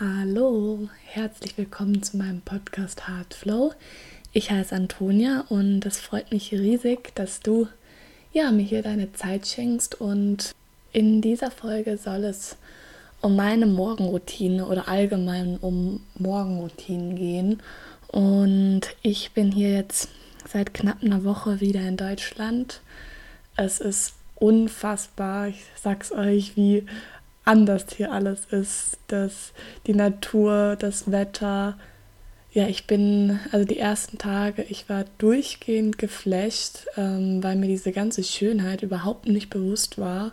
Hallo, herzlich willkommen zu meinem Podcast Hard Flow. Ich heiße Antonia und es freut mich riesig, dass du ja, mir hier deine Zeit schenkst und in dieser Folge soll es um meine Morgenroutine oder allgemein um Morgenroutinen gehen. Und ich bin hier jetzt seit knapp einer Woche wieder in Deutschland. Es ist unfassbar, ich sag's euch, wie anders hier alles ist, dass die Natur, das Wetter. Ja, ich bin, also die ersten Tage, ich war durchgehend geflasht, ähm, weil mir diese ganze Schönheit überhaupt nicht bewusst war.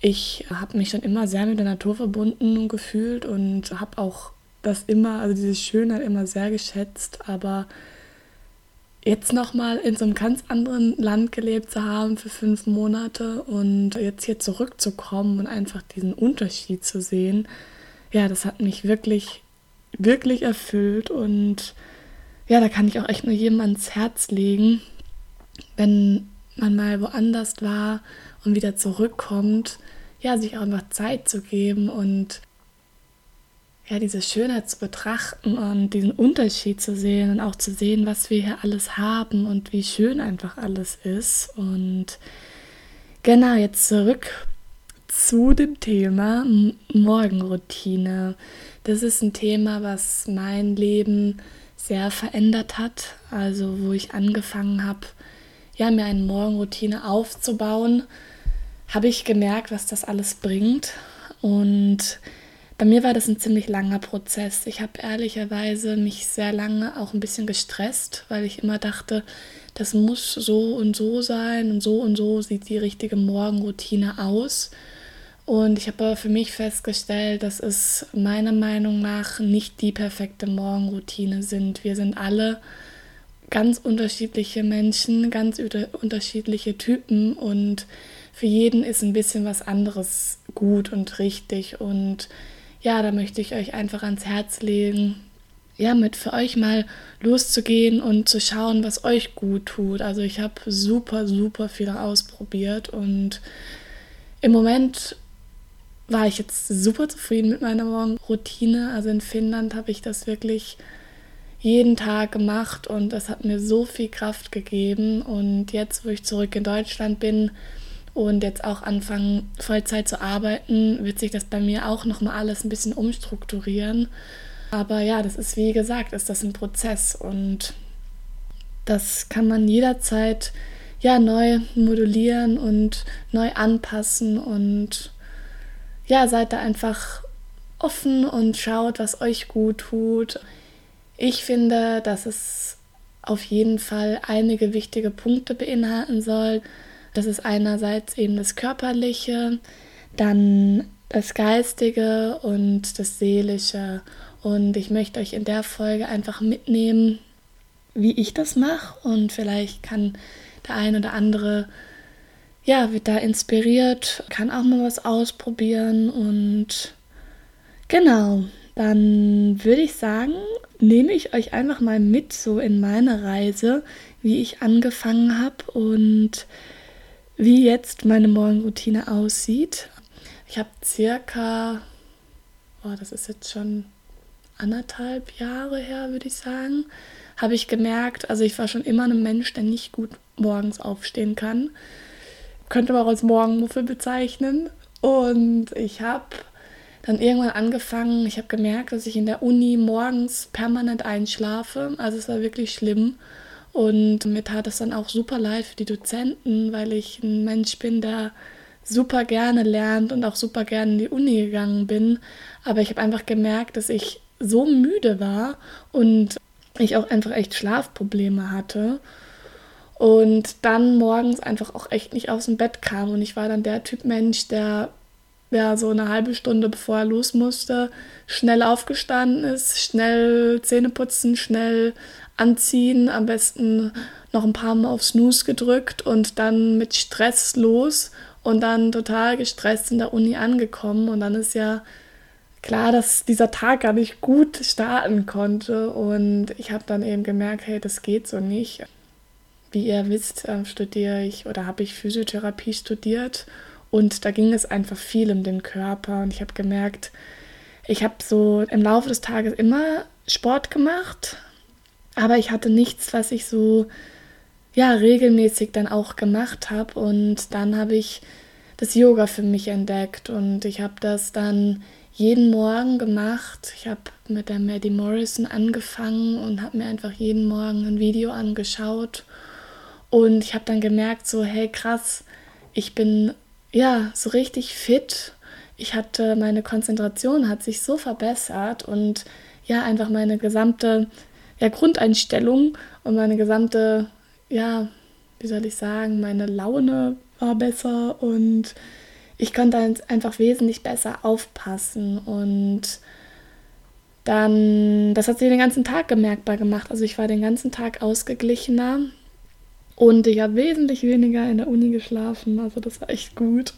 Ich habe mich schon immer sehr mit der Natur verbunden gefühlt und habe auch das immer, also diese Schönheit immer sehr geschätzt, aber jetzt nochmal in so einem ganz anderen Land gelebt zu haben für fünf Monate und jetzt hier zurückzukommen und einfach diesen Unterschied zu sehen, ja, das hat mich wirklich, wirklich erfüllt und ja, da kann ich auch echt nur jedem ans Herz legen, wenn man mal woanders war und wieder zurückkommt, ja, sich auch einfach Zeit zu geben und ja, diese Schönheit zu betrachten und diesen Unterschied zu sehen und auch zu sehen, was wir hier alles haben und wie schön einfach alles ist. Und genau, jetzt zurück zu dem Thema Morgenroutine. Das ist ein Thema, was mein Leben sehr verändert hat. Also wo ich angefangen habe, ja, mir eine Morgenroutine aufzubauen, habe ich gemerkt, was das alles bringt. Und bei mir war das ein ziemlich langer Prozess. Ich habe ehrlicherweise mich sehr lange auch ein bisschen gestresst, weil ich immer dachte, das muss so und so sein und so und so sieht die richtige Morgenroutine aus. Und ich habe aber für mich festgestellt, dass es meiner Meinung nach nicht die perfekte Morgenroutine sind. Wir sind alle ganz unterschiedliche Menschen, ganz unterschiedliche Typen und für jeden ist ein bisschen was anderes gut und richtig und ja, da möchte ich euch einfach ans Herz legen, ja, mit für euch mal loszugehen und zu schauen, was euch gut tut. Also ich habe super, super viel ausprobiert und im Moment war ich jetzt super zufrieden mit meiner Morgenroutine. Also in Finnland habe ich das wirklich jeden Tag gemacht und das hat mir so viel Kraft gegeben. Und jetzt, wo ich zurück in Deutschland bin, und jetzt auch anfangen, Vollzeit zu arbeiten, wird sich das bei mir auch nochmal alles ein bisschen umstrukturieren. Aber ja, das ist wie gesagt, ist das ein Prozess und das kann man jederzeit ja neu modulieren und neu anpassen und ja, seid da einfach offen und schaut, was euch gut tut. Ich finde, dass es auf jeden Fall einige wichtige Punkte beinhalten soll. Das ist einerseits eben das Körperliche, dann das Geistige und das Seelische. Und ich möchte euch in der Folge einfach mitnehmen, wie ich das mache. Und vielleicht kann der ein oder andere, ja, wird da inspiriert, kann auch mal was ausprobieren. Und genau, dann würde ich sagen, nehme ich euch einfach mal mit so in meine Reise, wie ich angefangen habe und wie jetzt meine Morgenroutine aussieht. Ich habe circa, oh, das ist jetzt schon anderthalb Jahre her, würde ich sagen, habe ich gemerkt, also ich war schon immer ein Mensch, der nicht gut morgens aufstehen kann. Könnte man auch als Morgenmuffel bezeichnen. Und ich habe dann irgendwann angefangen, ich habe gemerkt, dass ich in der Uni morgens permanent einschlafe. Also es war wirklich schlimm. Und mir tat es dann auch super leid für die Dozenten, weil ich ein Mensch bin, der super gerne lernt und auch super gerne in die Uni gegangen bin. Aber ich habe einfach gemerkt, dass ich so müde war und ich auch einfach echt Schlafprobleme hatte. Und dann morgens einfach auch echt nicht aus dem Bett kam. Und ich war dann der Typ Mensch, der ja so eine halbe Stunde bevor er los musste, schnell aufgestanden ist, schnell Zähne putzen, schnell anziehen, am besten noch ein paar Mal auf Snooze gedrückt und dann mit Stress los und dann total gestresst in der Uni angekommen. Und dann ist ja klar, dass dieser Tag gar nicht gut starten konnte. Und ich habe dann eben gemerkt, hey, das geht so nicht. Wie ihr wisst, äh, studiere ich oder habe ich Physiotherapie studiert und da ging es einfach viel um den Körper. Und ich habe gemerkt, ich habe so im Laufe des Tages immer Sport gemacht, aber ich hatte nichts, was ich so ja regelmäßig dann auch gemacht habe. Und dann habe ich das Yoga für mich entdeckt. Und ich habe das dann jeden Morgen gemacht. Ich habe mit der Maddie Morrison angefangen und habe mir einfach jeden Morgen ein Video angeschaut. Und ich habe dann gemerkt so hey krass, ich bin ja so richtig fit. Ich hatte meine Konzentration hat sich so verbessert und ja einfach meine gesamte ja, Grundeinstellung und meine gesamte ja wie soll ich sagen meine Laune war besser und ich konnte einfach wesentlich besser aufpassen und dann, das hat sich den ganzen Tag bemerkbar gemacht. Also ich war den ganzen Tag ausgeglichener und ich habe wesentlich weniger in der Uni geschlafen. Also das war echt gut.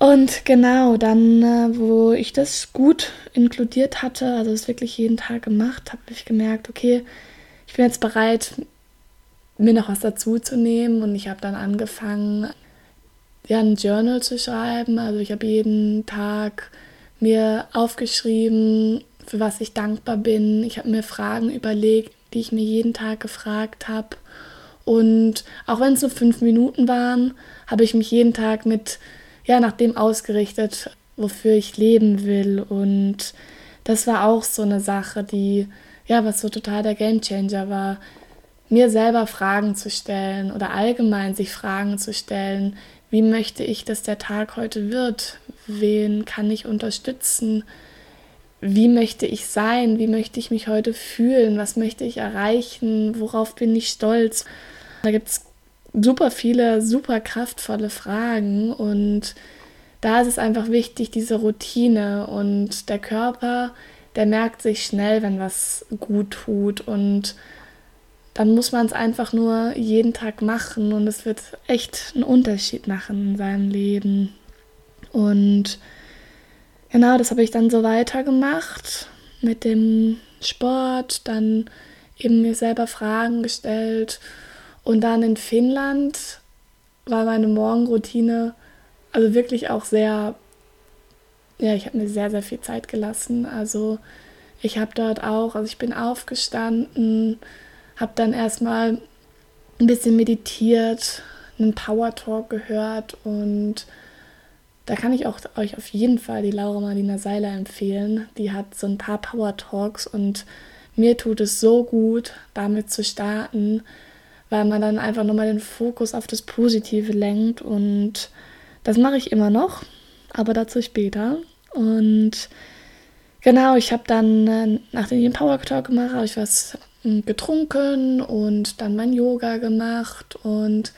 Und genau, dann, äh, wo ich das gut inkludiert hatte, also es wirklich jeden Tag gemacht, habe ich gemerkt, okay, ich bin jetzt bereit, mir noch was dazu zu nehmen. Und ich habe dann angefangen, ja, ein Journal zu schreiben. Also ich habe jeden Tag mir aufgeschrieben, für was ich dankbar bin. Ich habe mir Fragen überlegt, die ich mir jeden Tag gefragt habe. Und auch wenn es nur fünf Minuten waren, habe ich mich jeden Tag mit, ja, nach dem ausgerichtet, wofür ich leben will. Und das war auch so eine Sache, die, ja, was so total der Gamechanger war mir selber Fragen zu stellen oder allgemein sich Fragen zu stellen, wie möchte ich, dass der Tag heute wird? Wen kann ich unterstützen? Wie möchte ich sein? Wie möchte ich mich heute fühlen? Was möchte ich erreichen? Worauf bin ich stolz? Da gibt es super viele, super kraftvolle Fragen und da ist es einfach wichtig, diese Routine und der Körper, der merkt sich schnell, wenn was gut tut und dann muss man es einfach nur jeden Tag machen und es wird echt einen Unterschied machen in seinem Leben. Und genau, das habe ich dann so weitergemacht mit dem Sport, dann eben mir selber Fragen gestellt und dann in Finnland war meine Morgenroutine also wirklich auch sehr, ja, ich habe mir sehr, sehr viel Zeit gelassen. Also ich habe dort auch, also ich bin aufgestanden, habe dann erstmal ein bisschen meditiert, einen Power Talk gehört und da kann ich auch euch auf jeden Fall die Laura Marlina Seiler empfehlen. Die hat so ein paar Power Talks und mir tut es so gut, damit zu starten, weil man dann einfach nochmal den Fokus auf das Positive lenkt und das mache ich immer noch, aber dazu später. Und genau, ich habe dann, äh, nachdem ich den Power Talk gemacht habe, ich was getrunken und dann mein Yoga gemacht und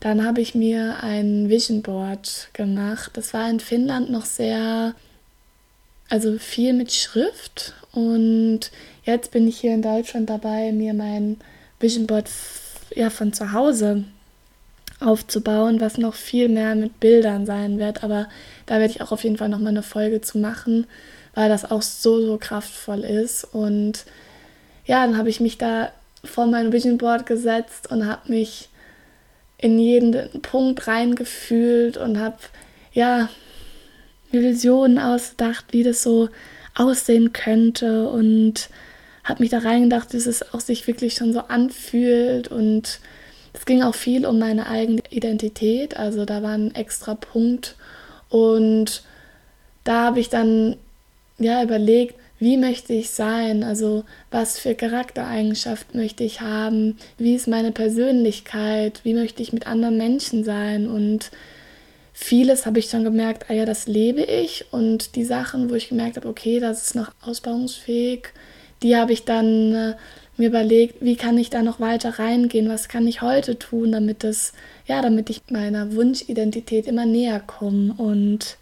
dann habe ich mir ein Vision Board gemacht. Das war in Finnland noch sehr, also viel mit Schrift und jetzt bin ich hier in Deutschland dabei, mir mein Vision Board ja, von zu Hause aufzubauen, was noch viel mehr mit Bildern sein wird. Aber da werde ich auch auf jeden Fall noch mal eine Folge zu machen, weil das auch so, so kraftvoll ist und ja, dann habe ich mich da vor mein Vision Board gesetzt und habe mich in jeden Punkt reingefühlt und habe ja Visionen ausgedacht, wie das so aussehen könnte und habe mich da reingedacht, dass es auch sich wirklich schon so anfühlt. Und es ging auch viel um meine eigene Identität, also da war ein extra Punkt. Und da habe ich dann ja überlegt, wie möchte ich sein, also was für Charaktereigenschaften möchte ich haben, wie ist meine Persönlichkeit, wie möchte ich mit anderen Menschen sein? Und vieles habe ich schon gemerkt, ah ja, das lebe ich. Und die Sachen, wo ich gemerkt habe, okay, das ist noch ausbauungsfähig, die habe ich dann äh, mir überlegt, wie kann ich da noch weiter reingehen, was kann ich heute tun, damit das, ja, damit ich meiner Wunschidentität immer näher komme und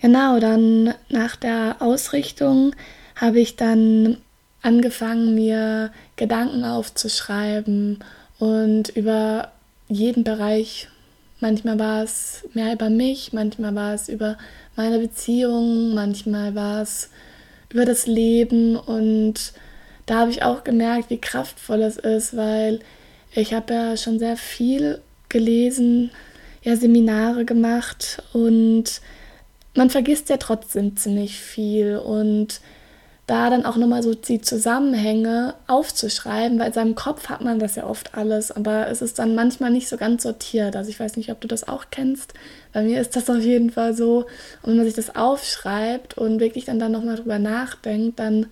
Genau, dann nach der Ausrichtung habe ich dann angefangen, mir Gedanken aufzuschreiben und über jeden Bereich. Manchmal war es mehr über mich, manchmal war es über meine Beziehung, manchmal war es über das Leben und da habe ich auch gemerkt, wie kraftvoll es ist, weil ich habe ja schon sehr viel gelesen, ja Seminare gemacht und man vergisst ja trotzdem ziemlich viel und da dann auch nochmal so die Zusammenhänge aufzuschreiben, weil in seinem Kopf hat man das ja oft alles, aber es ist dann manchmal nicht so ganz sortiert. Also ich weiß nicht, ob du das auch kennst. Bei mir ist das auf jeden Fall so. Und wenn man sich das aufschreibt und wirklich dann, dann nochmal drüber nachdenkt, dann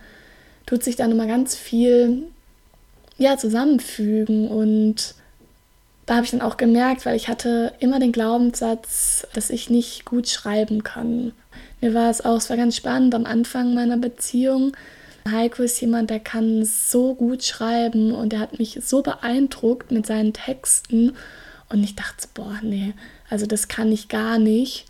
tut sich da nochmal ganz viel ja, zusammenfügen und da habe ich dann auch gemerkt, weil ich hatte immer den Glaubenssatz, dass ich nicht gut schreiben kann. Mir war es auch, es war ganz spannend am Anfang meiner Beziehung. Heiko ist jemand, der kann so gut schreiben und er hat mich so beeindruckt mit seinen Texten. Und ich dachte, boah, nee, also das kann ich gar nicht.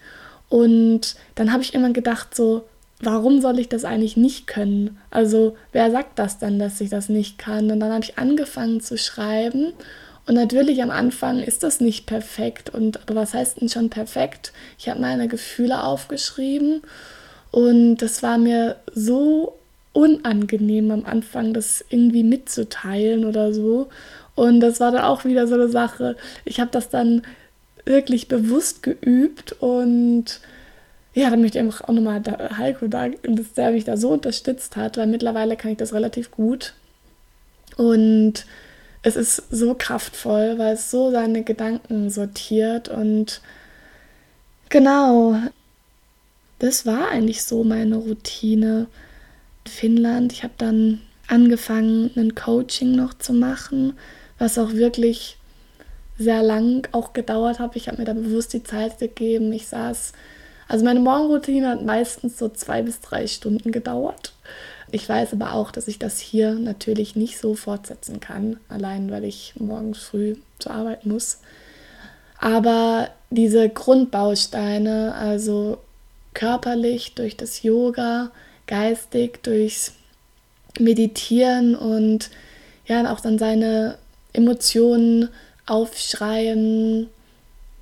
Und dann habe ich immer gedacht, so, warum soll ich das eigentlich nicht können? Also, wer sagt das dann, dass ich das nicht kann? Und dann habe ich angefangen zu schreiben und natürlich am Anfang ist das nicht perfekt. Und aber was heißt denn schon perfekt? Ich habe meine Gefühle aufgeschrieben und das war mir so unangenehm am Anfang, das irgendwie mitzuteilen oder so. Und das war dann auch wieder so eine Sache. Ich habe das dann wirklich bewusst geübt und ja, dann möchte ich einfach auch nochmal Heiko danken, dass der mich da so unterstützt hat, weil mittlerweile kann ich das relativ gut. Und es ist so kraftvoll, weil es so seine Gedanken sortiert und genau, das war eigentlich so meine Routine. In Finnland, ich habe dann angefangen, ein Coaching noch zu machen, was auch wirklich sehr lang auch gedauert hat. Ich habe mir da bewusst die Zeit gegeben. Ich saß, also meine Morgenroutine hat meistens so zwei bis drei Stunden gedauert. Ich weiß aber auch, dass ich das hier natürlich nicht so fortsetzen kann, allein weil ich morgens früh zur Arbeit muss. Aber diese Grundbausteine, also körperlich durch das Yoga, geistig durchs Meditieren und ja, auch dann seine Emotionen aufschreiben,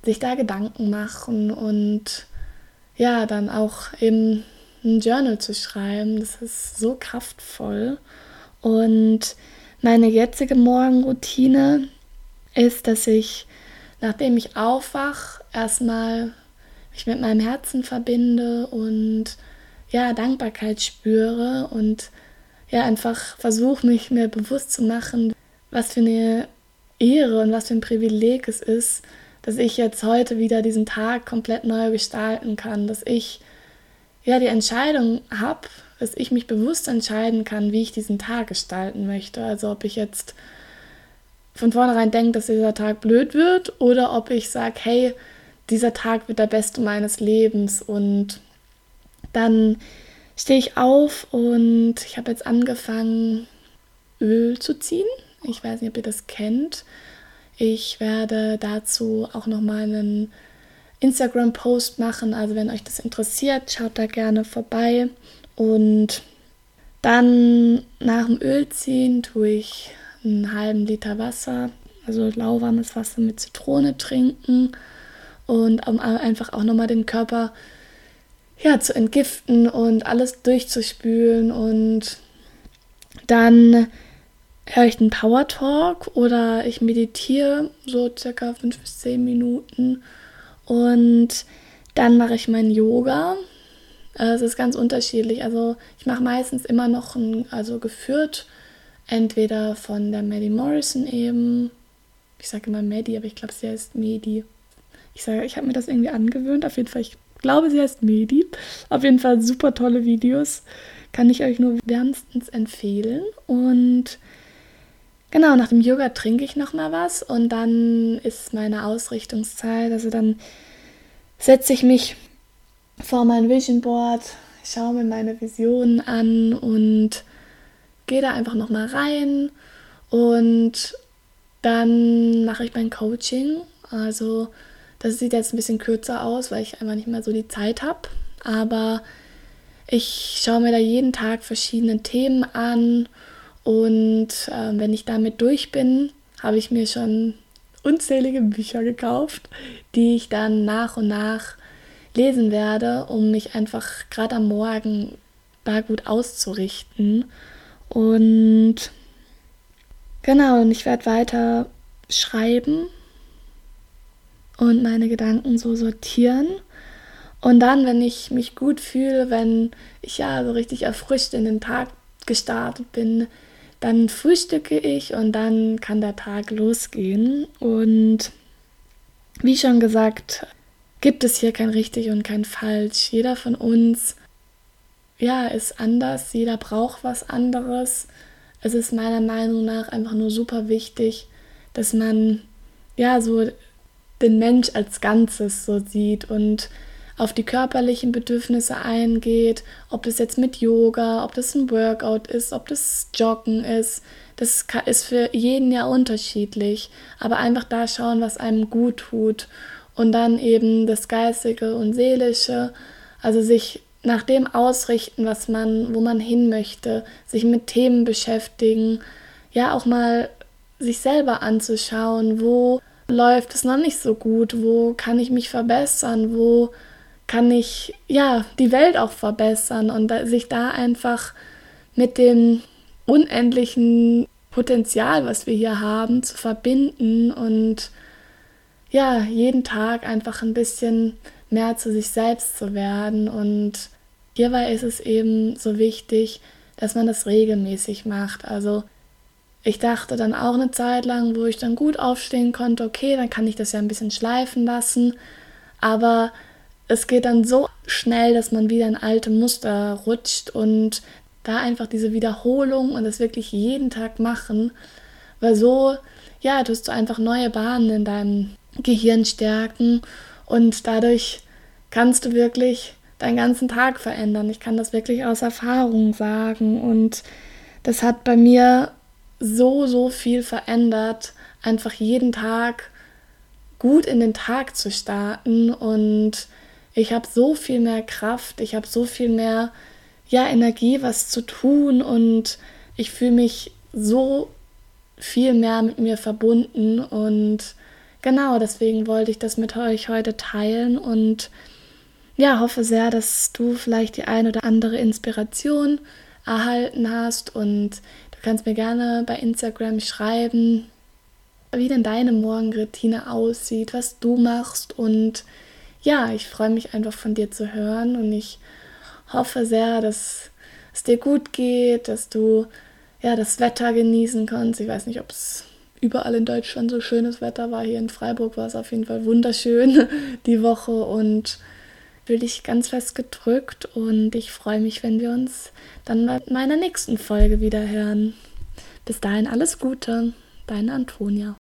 sich da Gedanken machen und ja, dann auch eben ein Journal zu schreiben. Das ist so kraftvoll. Und meine jetzige Morgenroutine ist, dass ich, nachdem ich aufwache, erstmal mich mit meinem Herzen verbinde und ja, Dankbarkeit spüre und ja, einfach versuche, mich mir bewusst zu machen, was für eine Ehre und was für ein Privileg es ist, dass ich jetzt heute wieder diesen Tag komplett neu gestalten kann, dass ich ja die Entscheidung habe, dass ich mich bewusst entscheiden kann, wie ich diesen Tag gestalten möchte. Also ob ich jetzt von vornherein denke, dass dieser Tag blöd wird oder ob ich sage, hey, dieser Tag wird der beste meines Lebens und dann stehe ich auf und ich habe jetzt angefangen, Öl zu ziehen. Ich weiß nicht, ob ihr das kennt. Ich werde dazu auch nochmal einen Instagram-Post machen. Also wenn euch das interessiert, schaut da gerne vorbei. Und dann nach dem Öl ziehen tue ich einen halben Liter Wasser, also lauwarmes Wasser mit Zitrone trinken und einfach auch nochmal den Körper ja, zu entgiften und alles durchzuspülen und dann höre ich einen Power Talk oder ich meditiere so circa fünf bis zehn Minuten und dann mache ich mein Yoga. Es ist ganz unterschiedlich. Also ich mache meistens immer noch ein, also geführt, entweder von der Maddie Morrison eben. Ich sage immer Maddie, aber ich glaube, sie heißt Medi. Ich sage, ich habe mir das irgendwie angewöhnt. Auf jeden Fall, ich glaube, sie heißt Medi. Auf jeden Fall super tolle Videos. Kann ich euch nur wärmstens empfehlen. Und Genau, nach dem Yoga trinke ich noch mal was und dann ist meine Ausrichtungszeit. Also dann setze ich mich vor mein Vision Board, schaue mir meine Visionen an und gehe da einfach noch mal rein und dann mache ich mein Coaching. Also das sieht jetzt ein bisschen kürzer aus, weil ich einfach nicht mehr so die Zeit habe. Aber ich schaue mir da jeden Tag verschiedene Themen an und äh, wenn ich damit durch bin, habe ich mir schon unzählige Bücher gekauft, die ich dann nach und nach lesen werde, um mich einfach gerade am Morgen da gut auszurichten. Und genau, und ich werde weiter schreiben und meine Gedanken so sortieren. Und dann, wenn ich mich gut fühle, wenn ich ja so richtig erfrischt in den Tag gestartet bin, dann frühstücke ich und dann kann der Tag losgehen. Und wie schon gesagt, gibt es hier kein richtig und kein falsch. Jeder von uns ja, ist anders, jeder braucht was anderes. Es ist meiner Meinung nach einfach nur super wichtig, dass man ja so den Mensch als Ganzes so sieht und auf die körperlichen Bedürfnisse eingeht, ob das jetzt mit Yoga, ob das ein Workout ist, ob das Joggen ist. Das ist für jeden ja unterschiedlich, aber einfach da schauen, was einem gut tut. Und dann eben das Geistige und Seelische, also sich nach dem ausrichten, was man, wo man hin möchte, sich mit Themen beschäftigen, ja auch mal sich selber anzuschauen, wo läuft es noch nicht so gut, wo kann ich mich verbessern, wo kann ich ja die Welt auch verbessern und da, sich da einfach mit dem unendlichen Potenzial, was wir hier haben, zu verbinden und ja, jeden Tag einfach ein bisschen mehr zu sich selbst zu werden. Und hierbei ist es eben so wichtig, dass man das regelmäßig macht. Also ich dachte dann auch eine Zeit lang, wo ich dann gut aufstehen konnte, okay, dann kann ich das ja ein bisschen schleifen lassen. Aber es geht dann so schnell, dass man wieder in alte Muster rutscht und da einfach diese Wiederholung und das wirklich jeden Tag machen, weil so, ja, tust du einfach neue Bahnen in deinem Gehirn stärken und dadurch kannst du wirklich deinen ganzen Tag verändern. Ich kann das wirklich aus Erfahrung sagen und das hat bei mir so, so viel verändert, einfach jeden Tag gut in den Tag zu starten und ich habe so viel mehr Kraft, ich habe so viel mehr ja, Energie, was zu tun und ich fühle mich so viel mehr mit mir verbunden und genau deswegen wollte ich das mit euch heute teilen und ja, hoffe sehr, dass du vielleicht die ein oder andere Inspiration erhalten hast und du kannst mir gerne bei Instagram schreiben, wie denn deine Morgenroutine aussieht, was du machst und ja, ich freue mich einfach von dir zu hören und ich hoffe sehr, dass es dir gut geht, dass du ja das Wetter genießen kannst. Ich weiß nicht, ob es überall in Deutschland so schönes Wetter war. Hier in Freiburg war es auf jeden Fall wunderschön die Woche und fühle dich ganz fest gedrückt und ich freue mich, wenn wir uns dann bei meiner nächsten Folge wieder hören. Bis dahin alles Gute, deine Antonia.